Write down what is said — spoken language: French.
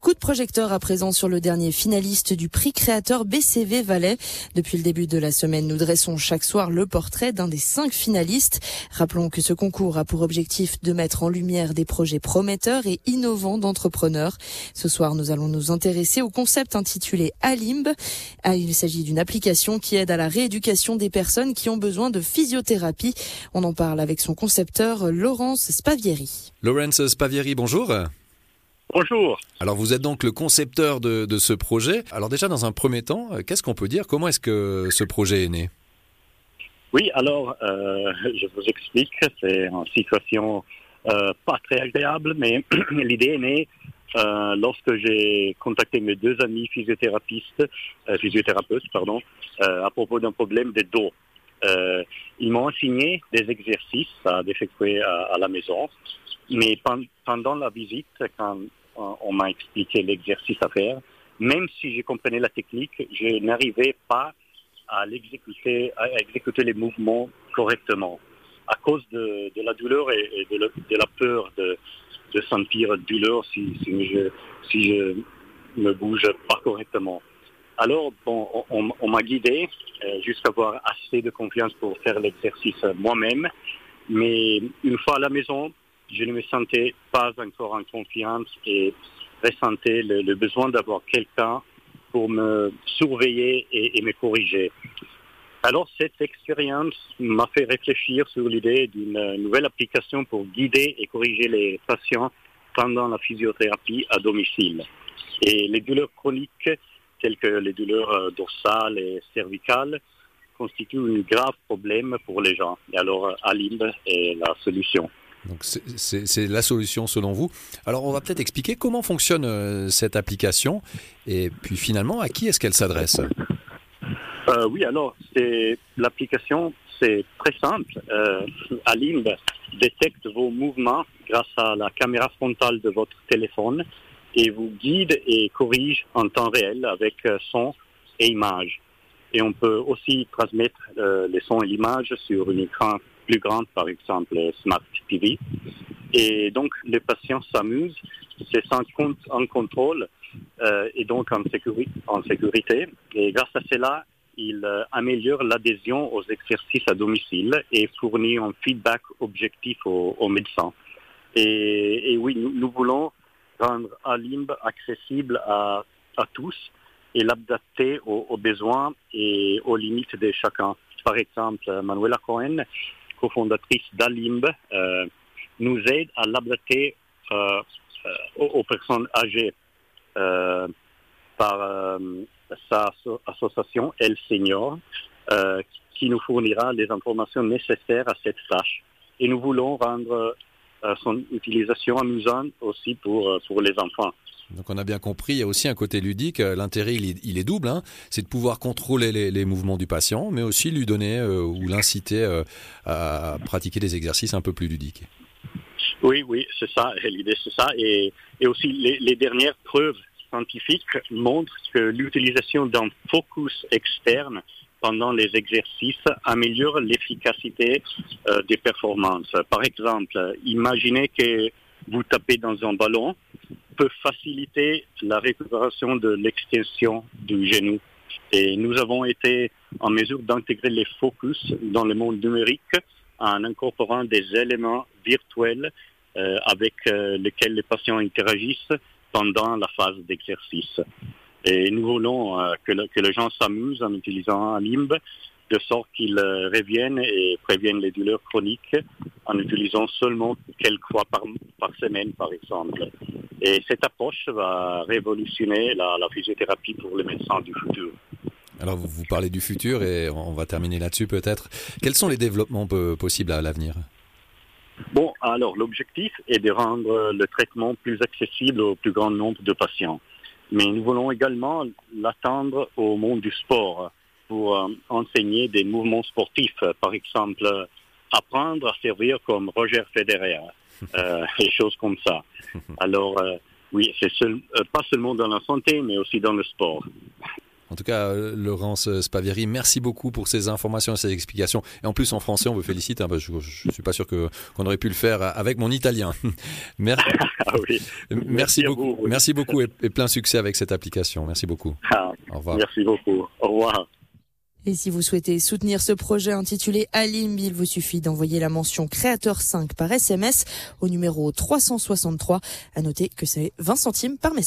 Coup de projecteur à présent sur le dernier finaliste du prix créateur BCV Valais. Depuis le début de la semaine, nous dressons chaque soir le portrait d'un des cinq finalistes. Rappelons que ce concours a pour objectif de mettre en lumière des projets prometteurs et innovants d'entrepreneurs. Ce soir, nous allons nous intéresser au concept intitulé Alimb. Ah, il s'agit d'une application qui aide à la rééducation des personnes qui ont besoin de physiothérapie. On en parle avec son concepteur, Laurence Spavieri. Laurence Spavieri, bonjour. Bonjour. Alors vous êtes donc le concepteur de, de ce projet. Alors déjà dans un premier temps, euh, qu'est-ce qu'on peut dire? Comment est-ce que ce projet est né? Oui, alors euh, je vous explique. C'est une situation euh, pas très agréable, mais l'idée est née euh, lorsque j'ai contacté mes deux amis physiothérapeutes, physiothérapeutes pardon, à propos d'un problème de dos. ils m'ont enseigné des exercices à effectuer à, à la maison, mais pendant la visite, quand on m'a expliqué l'exercice à faire. Même si je comprenais la technique, je n'arrivais pas à l'exécuter, à exécuter les mouvements correctement à cause de, la douleur et, de, la peur de, de sentir douleur si, je, si ne bouge pas correctement. Alors, bon, on, on m'a guidé euh, jusqu'à avoir assez de confiance pour faire l'exercice moi-même. Mais une fois à la maison, je ne me sentais pas encore en confiance et ressentais le, besoin d'avoir quelqu'un pour me surveiller et, me corriger. Alors cette expérience m'a fait réfléchir sur l'idée d'une nouvelle application pour guider et corriger les patients pendant la physiothérapie à domicile. Et les douleurs chroniques, telles que les douleurs dorsales et cervicales, constituent un grave problème pour les gens. Et alors Alimb est la solution. Donc c'est la solution selon vous. Alors on va peut-être expliquer comment fonctionne euh, cette application et puis finalement à qui est-ce qu'elle s'adresse? Euh, Oui, alors l'application, c'est très simple. Euh, Alimb détecte vos mouvements grâce à la caméra frontale de votre téléphone et vous guide et corrige en temps réel avec son et image. Et on peut aussi transmettre euh, les sons et l'image sur un écran plus grand, par exemple Smart TV. Et donc, les patients s'amusent, sans compte en contrôle euh, et donc en, sécurité. Et grâce à cela, il euh, améliore l'adhésion aux exercices à domicile et fournit un feedback objectif aux, aux médecins. Et, oui, nous, voulons rendre Alimb accessible à, à tous et l'adapter aux, aux, besoins et aux limites de chacun. Par exemple, Manuela Cohen, cofondatrice d'Alimb, euh, nous aide à l'adapter euh, aux, aux, personnes âgées euh, par sa association Elle Senior, qui nous fournira les informations nécessaires à cette tâche. Et nous voulons rendre son utilisation amusante aussi pour, pour les enfants. Donc on a bien compris, il y a aussi un côté ludique. L'intérêt, il, est, double. Hein. C'est de pouvoir contrôler les, mouvements du patient, mais aussi lui donner euh, ou l'inciter euh, à pratiquer des exercices un peu plus ludiques. Oui, oui, c'est ça. L'idée, c'est ça. Et, aussi, les, dernières preuves scientifiques montrent que l'utilisation d'un focus externe pendant les exercices améliore l'efficacité euh, des performances. Par exemple, imaginez que vous tapez dans un ballon peut faciliter la récupération de l'extension du genou. Et nous avons été en mesure d'intégrer les focus dans le monde numérique en incorporant des éléments virtuels euh, avec euh, lesquels les patients interagissent pendant la phase d'exercice. Et nous voulons euh, que, le, que, les gens s'amusent en utilisant un limbe de sorte qu'ils reviennent et préviennent les douleurs chroniques en utilisant seulement quelques fois par, par semaine, par exemple. Et cette approche va révolutionner la, la physiothérapie pour les médecins du futur. Alors vous, vous parlez du futur et on va terminer là-dessus peut-être. Quels sont les développements possibles à l'avenir? Bon, alors l'objectif est de rendre le traitement plus accessible au plus grand nombre de patients. Mais nous voulons également l'attendre au monde du sport pour euh, enseigner des mouvements sportifs, par exemple apprendre à servir comme Roger Federer, euh, des choses comme ça. Alors, euh, oui, c'est seul, euh, pas seulement dans la santé, mais aussi dans le sport. En tout cas, Laurence Spavieri, merci beaucoup pour ces informations et ces explications. Et en plus, en français, on vous félicite. Hein, je, ne suis pas sûr que qu'on aurait pu le faire avec mon italien. merci, ah oui. merci, merci beaucoup. Vous, Merci beaucoup et, et, plein succès avec cette application. Merci beaucoup. Ah, Au revoir. Merci beaucoup. Au revoir. Et si vous souhaitez soutenir ce projet intitulé Alim, il vous suffit d'envoyer la mention créateur 5 par SMS au numéro 363. À noter que c'est 20 centimes par message.